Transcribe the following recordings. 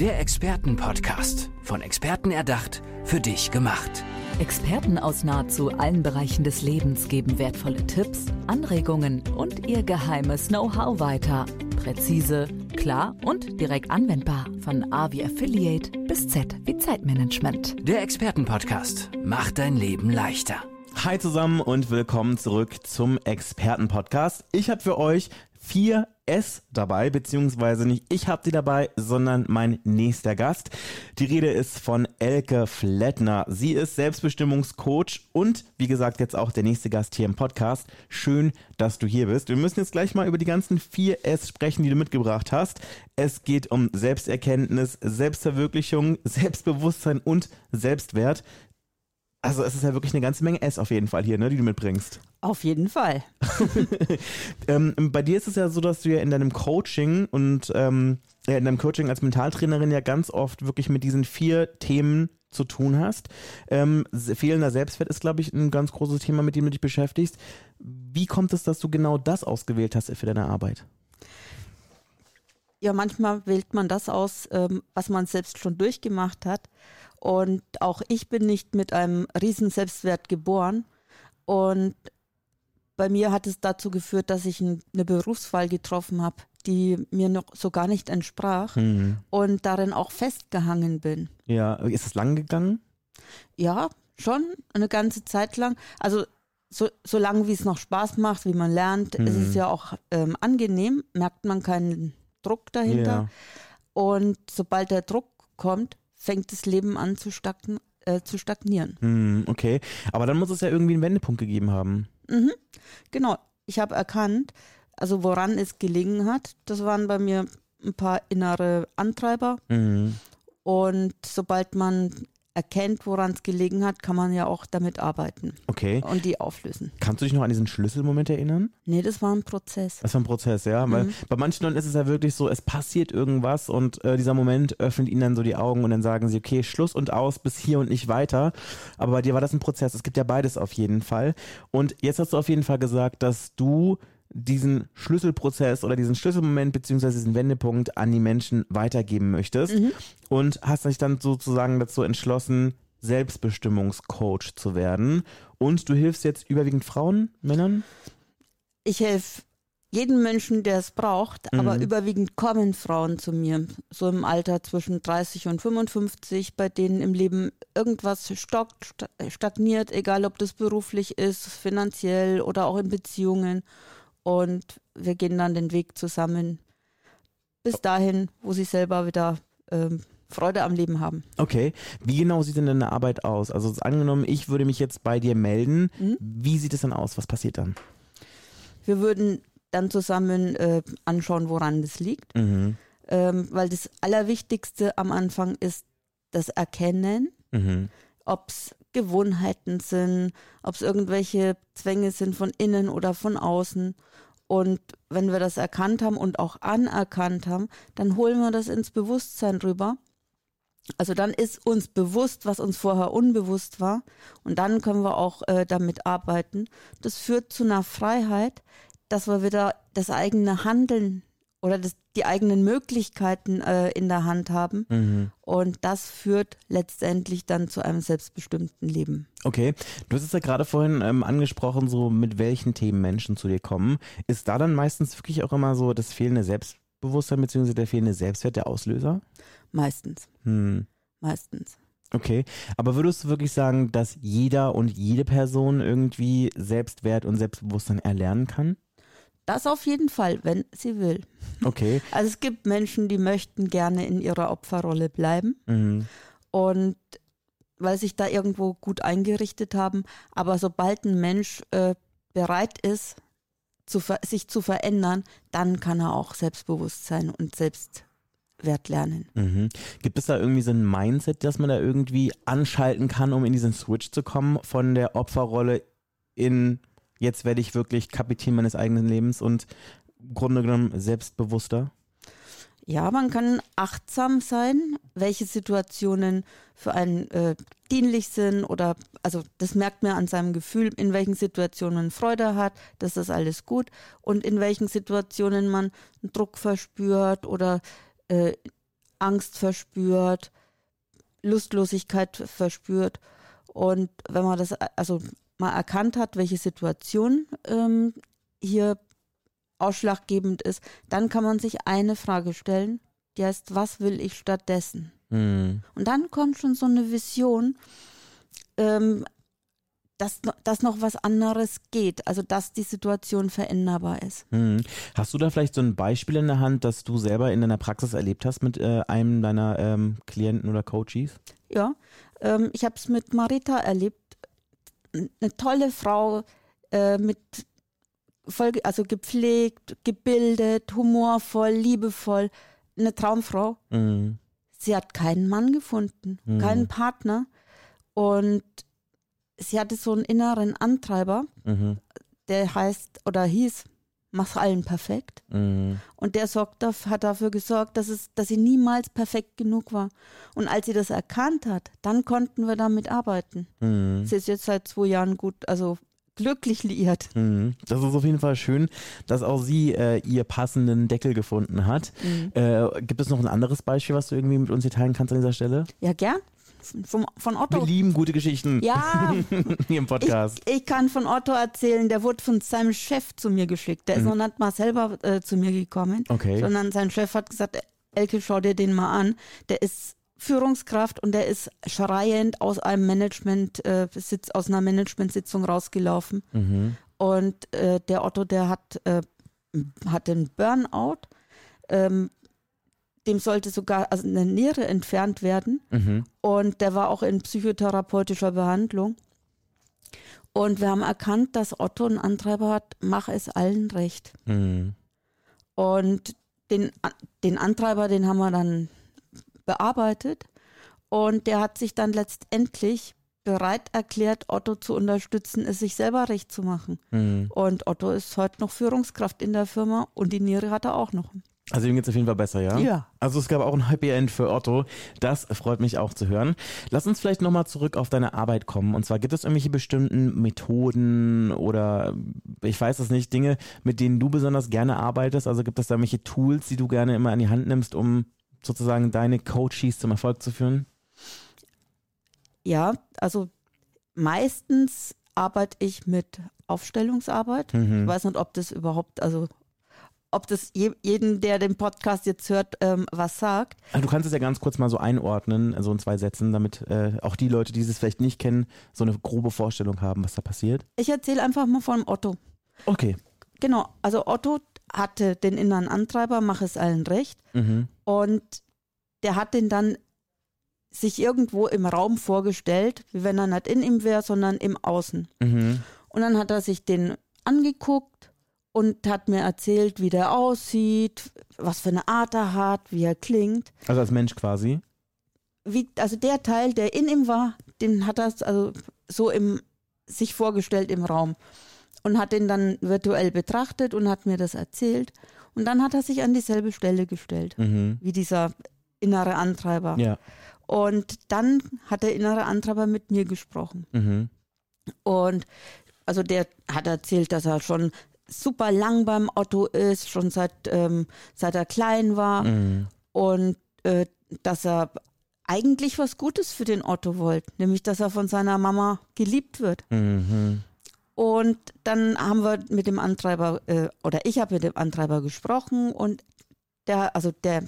Der Expertenpodcast. Von Experten erdacht, für dich gemacht. Experten aus nahezu allen Bereichen des Lebens geben wertvolle Tipps, Anregungen und ihr geheimes Know-how weiter. Präzise, klar und direkt anwendbar. Von A wie Affiliate bis Z wie Zeitmanagement. Der Expertenpodcast macht dein Leben leichter. Hi zusammen und willkommen zurück zum Expertenpodcast. Ich habe für euch vier S dabei, beziehungsweise nicht ich habe sie dabei, sondern mein nächster Gast. Die Rede ist von Elke Flettner. Sie ist Selbstbestimmungscoach und wie gesagt jetzt auch der nächste Gast hier im Podcast. Schön, dass du hier bist. Wir müssen jetzt gleich mal über die ganzen vier S sprechen, die du mitgebracht hast. Es geht um Selbsterkenntnis, Selbstverwirklichung, Selbstbewusstsein und Selbstwert. Also es ist ja wirklich eine ganze Menge S auf jeden Fall hier, ne, die du mitbringst. Auf jeden Fall. ähm, bei dir ist es ja so, dass du ja in deinem Coaching und ähm, in deinem Coaching als Mentaltrainerin ja ganz oft wirklich mit diesen vier Themen zu tun hast. Ähm, fehlender Selbstwert ist, glaube ich, ein ganz großes Thema, mit dem du dich beschäftigst. Wie kommt es, dass du genau das ausgewählt hast für deine Arbeit? Ja, manchmal wählt man das aus, ähm, was man selbst schon durchgemacht hat. Und auch ich bin nicht mit einem riesen Selbstwert geboren. Und bei mir hat es dazu geführt, dass ich eine Berufswahl getroffen habe, die mir noch so gar nicht entsprach mhm. und darin auch festgehangen bin. Ja, ist es lang gegangen? Ja, schon eine ganze Zeit lang. Also so, so lange, wie es noch Spaß macht, wie man lernt, mhm. ist es ja auch ähm, angenehm, merkt man keinen Druck dahinter. Ja. Und sobald der Druck kommt, fängt das Leben an zu, stagn äh, zu stagnieren. Hm, okay, aber dann muss es ja irgendwie einen Wendepunkt gegeben haben. Mhm. Genau, ich habe erkannt, also woran es gelegen hat, das waren bei mir ein paar innere Antreiber. Mhm. Und sobald man erkennt, woran es gelegen hat, kann man ja auch damit arbeiten. Okay. Und die auflösen. Kannst du dich noch an diesen Schlüsselmoment erinnern? Nee, das war ein Prozess. Das war ein Prozess, ja. Mhm. Weil bei manchen Leuten ist es ja wirklich so, es passiert irgendwas und äh, dieser Moment öffnet ihnen dann so die Augen und dann sagen sie, okay, Schluss und aus, bis hier und nicht weiter. Aber bei dir war das ein Prozess. Es gibt ja beides auf jeden Fall. Und jetzt hast du auf jeden Fall gesagt, dass du diesen Schlüsselprozess oder diesen Schlüsselmoment beziehungsweise diesen Wendepunkt an die Menschen weitergeben möchtest mhm. und hast dich dann sozusagen dazu entschlossen, Selbstbestimmungscoach zu werden. Und du hilfst jetzt überwiegend Frauen, Männern? Ich helfe jeden Menschen, der es braucht, mhm. aber überwiegend kommen Frauen zu mir, so im Alter zwischen 30 und 55, bei denen im Leben irgendwas stockt, stagniert, egal ob das beruflich ist, finanziell oder auch in Beziehungen und wir gehen dann den Weg zusammen bis dahin, wo sie selber wieder ähm, Freude am Leben haben. Okay, wie genau sieht denn deine Arbeit aus? Also angenommen, ich würde mich jetzt bei dir melden, mhm. wie sieht es dann aus? Was passiert dann? Wir würden dann zusammen äh, anschauen, woran das liegt, mhm. ähm, weil das Allerwichtigste am Anfang ist das Erkennen, mhm. ob es Gewohnheiten sind, ob es irgendwelche Zwänge sind von innen oder von außen. Und wenn wir das erkannt haben und auch anerkannt haben, dann holen wir das ins Bewusstsein rüber. Also dann ist uns bewusst, was uns vorher unbewusst war. Und dann können wir auch äh, damit arbeiten. Das führt zu einer Freiheit, dass wir wieder das eigene Handeln oder das, die eigenen Möglichkeiten äh, in der Hand haben. Mhm. Und das führt letztendlich dann zu einem selbstbestimmten Leben. Okay, du hast es ja gerade vorhin ähm, angesprochen, so mit welchen Themen Menschen zu dir kommen. Ist da dann meistens wirklich auch immer so das fehlende Selbstbewusstsein bzw. der fehlende Selbstwert der Auslöser? Meistens. Hm. Meistens. Okay, aber würdest du wirklich sagen, dass jeder und jede Person irgendwie Selbstwert und Selbstbewusstsein erlernen kann? Das auf jeden Fall, wenn sie will. Okay. Also es gibt Menschen, die möchten gerne in ihrer Opferrolle bleiben mhm. und weil sich da irgendwo gut eingerichtet haben. Aber sobald ein Mensch äh, bereit ist, zu sich zu verändern, dann kann er auch Selbstbewusstsein und Selbstwert lernen. Mhm. Gibt es da irgendwie so ein Mindset, das man da irgendwie anschalten kann, um in diesen Switch zu kommen von der Opferrolle in jetzt werde ich wirklich Kapitän meines eigenen Lebens und im Grunde genommen selbstbewusster? Ja, man kann achtsam sein, welche Situationen für einen äh, dienlich sind oder, also das merkt man an seinem Gefühl, in welchen Situationen man Freude hat, das ist alles gut und in welchen Situationen man Druck verspürt oder äh, Angst verspürt, Lustlosigkeit verspürt. Und wenn man das also mal erkannt hat, welche Situation ähm, hier ausschlaggebend ist, dann kann man sich eine Frage stellen, die heißt, was will ich stattdessen? Mhm. Und dann kommt schon so eine Vision, ähm, dass, dass noch was anderes geht, also dass die Situation veränderbar ist. Mhm. Hast du da vielleicht so ein Beispiel in der Hand, das du selber in deiner Praxis erlebt hast mit äh, einem deiner ähm, Klienten oder Coaches? Ja, ähm, ich habe es mit Marita erlebt. Eine tolle Frau äh, mit voll, also gepflegt, gebildet, humorvoll, liebevoll, eine Traumfrau. Mhm. Sie hat keinen Mann gefunden, mhm. keinen Partner und sie hatte so einen inneren Antreiber, mhm. der heißt oder hieß, mach allen perfekt. Mhm. Und der sorgt, hat dafür gesorgt, dass, es, dass sie niemals perfekt genug war. Und als sie das erkannt hat, dann konnten wir damit arbeiten. Mhm. Sie ist jetzt seit zwei Jahren gut, also glücklich liiert. Mhm. Das ist auf jeden Fall schön, dass auch sie äh, ihr passenden Deckel gefunden hat. Mhm. Äh, gibt es noch ein anderes Beispiel, was du irgendwie mit uns hier teilen kannst an dieser Stelle? Ja, gern. Vom, von Otto. Wir lieben gute Geschichten. Ja. Hier im Podcast. Ich, ich, kann von Otto erzählen, der wurde von seinem Chef zu mir geschickt. Der ist mhm. noch nicht mal selber äh, zu mir gekommen. Okay. Sondern sein Chef hat gesagt, Elke, schau dir den mal an. Der ist Führungskraft und der ist schreiend aus einem Management äh, aus einer Managementsitzung rausgelaufen. Mhm. Und äh, der Otto, der hat, äh, hat den Burnout. Ähm, dem sollte sogar also eine Niere entfernt werden. Mhm. Und der war auch in psychotherapeutischer Behandlung. Und wir haben erkannt, dass Otto einen Antreiber hat, mach es allen recht. Mhm. Und den, den Antreiber, den haben wir dann bearbeitet und der hat sich dann letztendlich bereit erklärt, Otto zu unterstützen, es sich selber recht zu machen. Mhm. Und Otto ist heute noch Führungskraft in der Firma und die Niere hat er auch noch. Also ihm geht es auf jeden Fall besser, ja? Ja. Also es gab auch ein Happy End für Otto. Das freut mich auch zu hören. Lass uns vielleicht nochmal zurück auf deine Arbeit kommen. Und zwar gibt es irgendwelche bestimmten Methoden oder ich weiß es nicht, Dinge, mit denen du besonders gerne arbeitest? Also gibt es da irgendwelche Tools, die du gerne immer in die Hand nimmst, um sozusagen deine Coaches zum Erfolg zu führen? Ja, also meistens arbeite ich mit Aufstellungsarbeit. Mhm. Ich weiß nicht, ob das überhaupt, also ob das je, jeden, der den Podcast jetzt hört, ähm, was sagt. Also du kannst es ja ganz kurz mal so einordnen, so also in zwei Sätzen, damit äh, auch die Leute, die es vielleicht nicht kennen, so eine grobe Vorstellung haben, was da passiert. Ich erzähle einfach mal von Otto. Okay. Genau, also Otto hatte den inneren Antreiber, mach es allen recht. Mhm. Und der hat den dann sich irgendwo im Raum vorgestellt, wie wenn er nicht in ihm wäre, sondern im Außen. Mhm. Und dann hat er sich den angeguckt und hat mir erzählt, wie der aussieht, was für eine Art er hat, wie er klingt. Also als Mensch quasi? Wie, also der Teil, der in ihm war, den hat er also so im, sich vorgestellt im Raum und hat den dann virtuell betrachtet und hat mir das erzählt. Und dann hat er sich an dieselbe Stelle gestellt, mhm. wie dieser innere Antreiber. Ja. Und dann hat der innere Antreiber mit mir gesprochen. Mhm. Und also der hat erzählt, dass er schon super lang beim Otto ist, schon seit, ähm, seit er klein war. Mhm. Und äh, dass er eigentlich was Gutes für den Otto wollte, nämlich dass er von seiner Mama geliebt wird. Mhm. Und dann haben wir mit dem Antreiber, äh, oder ich habe mit dem Antreiber gesprochen und der, also der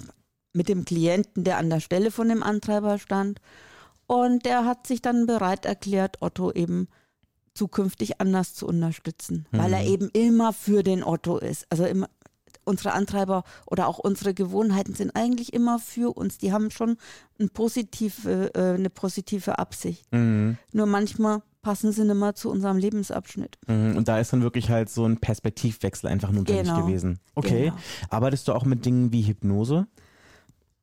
mit dem Klienten, der an der Stelle von dem Antreiber stand. Und der hat sich dann bereit erklärt, Otto eben zukünftig anders zu unterstützen, mhm. weil er mhm. eben immer für den Otto ist. Also immer, unsere Antreiber oder auch unsere Gewohnheiten sind eigentlich immer für uns. Die haben schon eine positive, äh, eine positive Absicht. Mhm. Nur manchmal passen sie nicht mehr zu unserem Lebensabschnitt. Mhm, und da ist dann wirklich halt so ein Perspektivwechsel einfach notwendig genau. gewesen. Okay. Genau. Arbeitest du auch mit Dingen wie Hypnose?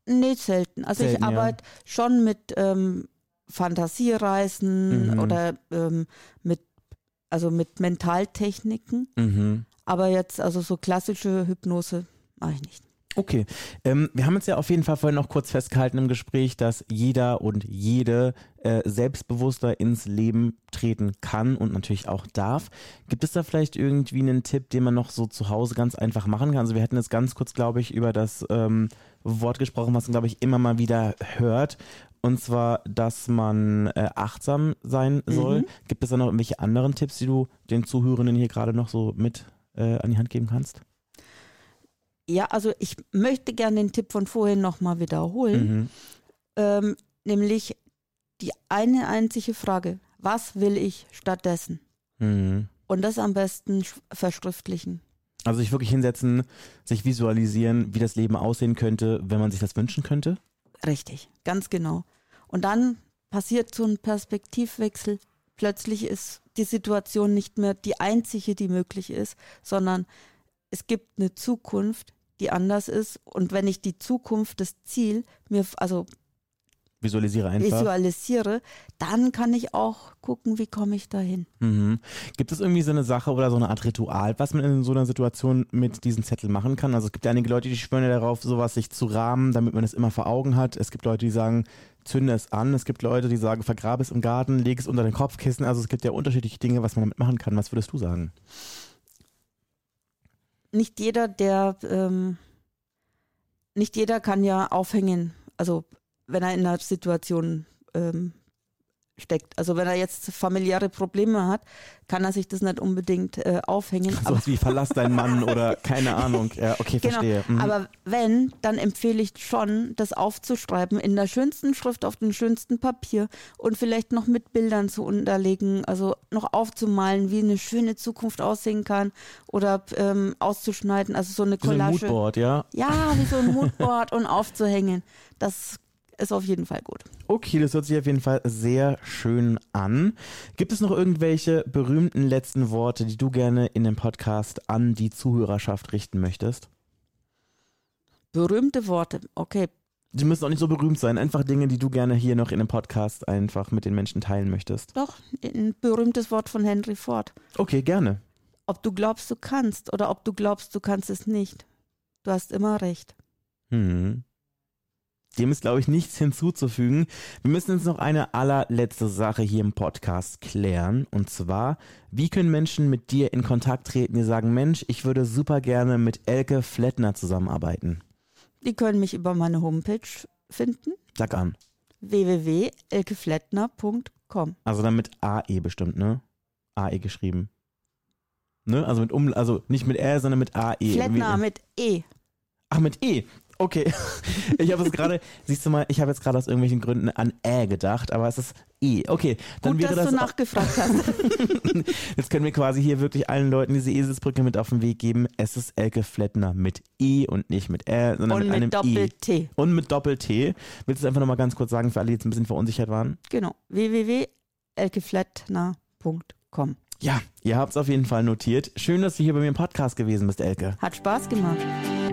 Nee, selten. Also selten, ich arbeite ja. schon mit ähm, Fantasiereisen mhm. oder ähm, mit, also mit Mentaltechniken. Mhm. Aber jetzt, also so klassische Hypnose mache ich nicht. Okay, ähm, wir haben uns ja auf jeden Fall vorhin noch kurz festgehalten im Gespräch, dass jeder und jede äh, selbstbewusster ins Leben treten kann und natürlich auch darf. Gibt es da vielleicht irgendwie einen Tipp, den man noch so zu Hause ganz einfach machen kann? Also wir hatten jetzt ganz kurz, glaube ich, über das ähm, Wort gesprochen, was man, glaube ich, immer mal wieder hört. Und zwar, dass man äh, achtsam sein soll. Mhm. Gibt es da noch irgendwelche anderen Tipps, die du den Zuhörenden hier gerade noch so mit äh, an die Hand geben kannst? Ja, also ich möchte gerne den Tipp von vorhin nochmal wiederholen. Mhm. Ähm, nämlich die eine einzige Frage, was will ich stattdessen? Mhm. Und das am besten verschriftlichen. Also sich wirklich hinsetzen, sich visualisieren, wie das Leben aussehen könnte, wenn man sich das wünschen könnte? Richtig, ganz genau. Und dann passiert so ein Perspektivwechsel. Plötzlich ist die Situation nicht mehr die einzige, die möglich ist, sondern es gibt eine Zukunft, die anders ist. Und wenn ich die Zukunft, das Ziel mir, also visualisiere einfach. Visualisiere, dann kann ich auch gucken, wie komme ich dahin. Mhm. Gibt es irgendwie so eine Sache oder so eine Art Ritual, was man in so einer Situation mit diesem Zettel machen kann? Also es gibt ja einige Leute, die schwören ja darauf, sowas sich zu rahmen, damit man es immer vor Augen hat. Es gibt Leute, die sagen, zünde es an. Es gibt Leute, die sagen, vergrabe es im Garten, lege es unter den Kopfkissen. Also es gibt ja unterschiedliche Dinge, was man damit machen kann. Was würdest du sagen? Nicht jeder, der ähm, nicht jeder kann ja aufhängen. Also wenn er in einer Situation ähm, steckt. Also wenn er jetzt familiäre Probleme hat, kann er sich das nicht unbedingt äh, aufhängen. So was wie verlass deinen Mann oder keine Ahnung. Ja, okay, genau. verstehe. Mhm. Aber wenn, dann empfehle ich schon, das aufzuschreiben in der schönsten Schrift auf dem schönsten Papier und vielleicht noch mit Bildern zu unterlegen, also noch aufzumalen, wie eine schöne Zukunft aussehen kann oder ähm, auszuschneiden, also so eine Collage. Wie so ein Moodboard, ja? Ja, wie so ein Moodboard und aufzuhängen. Das ist auf jeden Fall gut. Okay, das hört sich auf jeden Fall sehr schön an. Gibt es noch irgendwelche berühmten letzten Worte, die du gerne in dem Podcast an die Zuhörerschaft richten möchtest? Berühmte Worte, okay. Die müssen auch nicht so berühmt sein, einfach Dinge, die du gerne hier noch in dem Podcast einfach mit den Menschen teilen möchtest. Doch, ein berühmtes Wort von Henry Ford. Okay, gerne. Ob du glaubst, du kannst oder ob du glaubst, du kannst es nicht. Du hast immer recht. Hm. Dem ist, glaube ich, nichts hinzuzufügen. Wir müssen jetzt noch eine allerletzte Sache hier im Podcast klären. Und zwar, wie können Menschen mit dir in Kontakt treten, die sagen, Mensch, ich würde super gerne mit Elke Flettner zusammenarbeiten? Die können mich über meine Homepage finden. Sag an. www.elkeflettner.com. Also dann mit AE bestimmt, ne? AE geschrieben. Ne? Also mit um, also nicht mit R, sondern mit AE. Flettner mit E. Ach, mit E. Okay, ich habe es gerade, siehst du mal, ich habe jetzt gerade aus irgendwelchen Gründen an Ä gedacht, aber es ist E. Okay, dann Gut, wäre dass das. du nachgefragt hast. jetzt können wir quasi hier wirklich allen Leuten diese Eselsbrücke mit auf den Weg geben. Es ist Elke Flettner mit E und nicht mit Ä, sondern und mit, mit einem Doppel-T. E. Und mit Doppel-T. Willst du es einfach nochmal ganz kurz sagen, für alle, die jetzt ein bisschen verunsichert waren? Genau, www.elkeflettner.com. Ja, ihr habt es auf jeden Fall notiert. Schön, dass du hier bei mir im Podcast gewesen bist, Elke. Hat Spaß gemacht.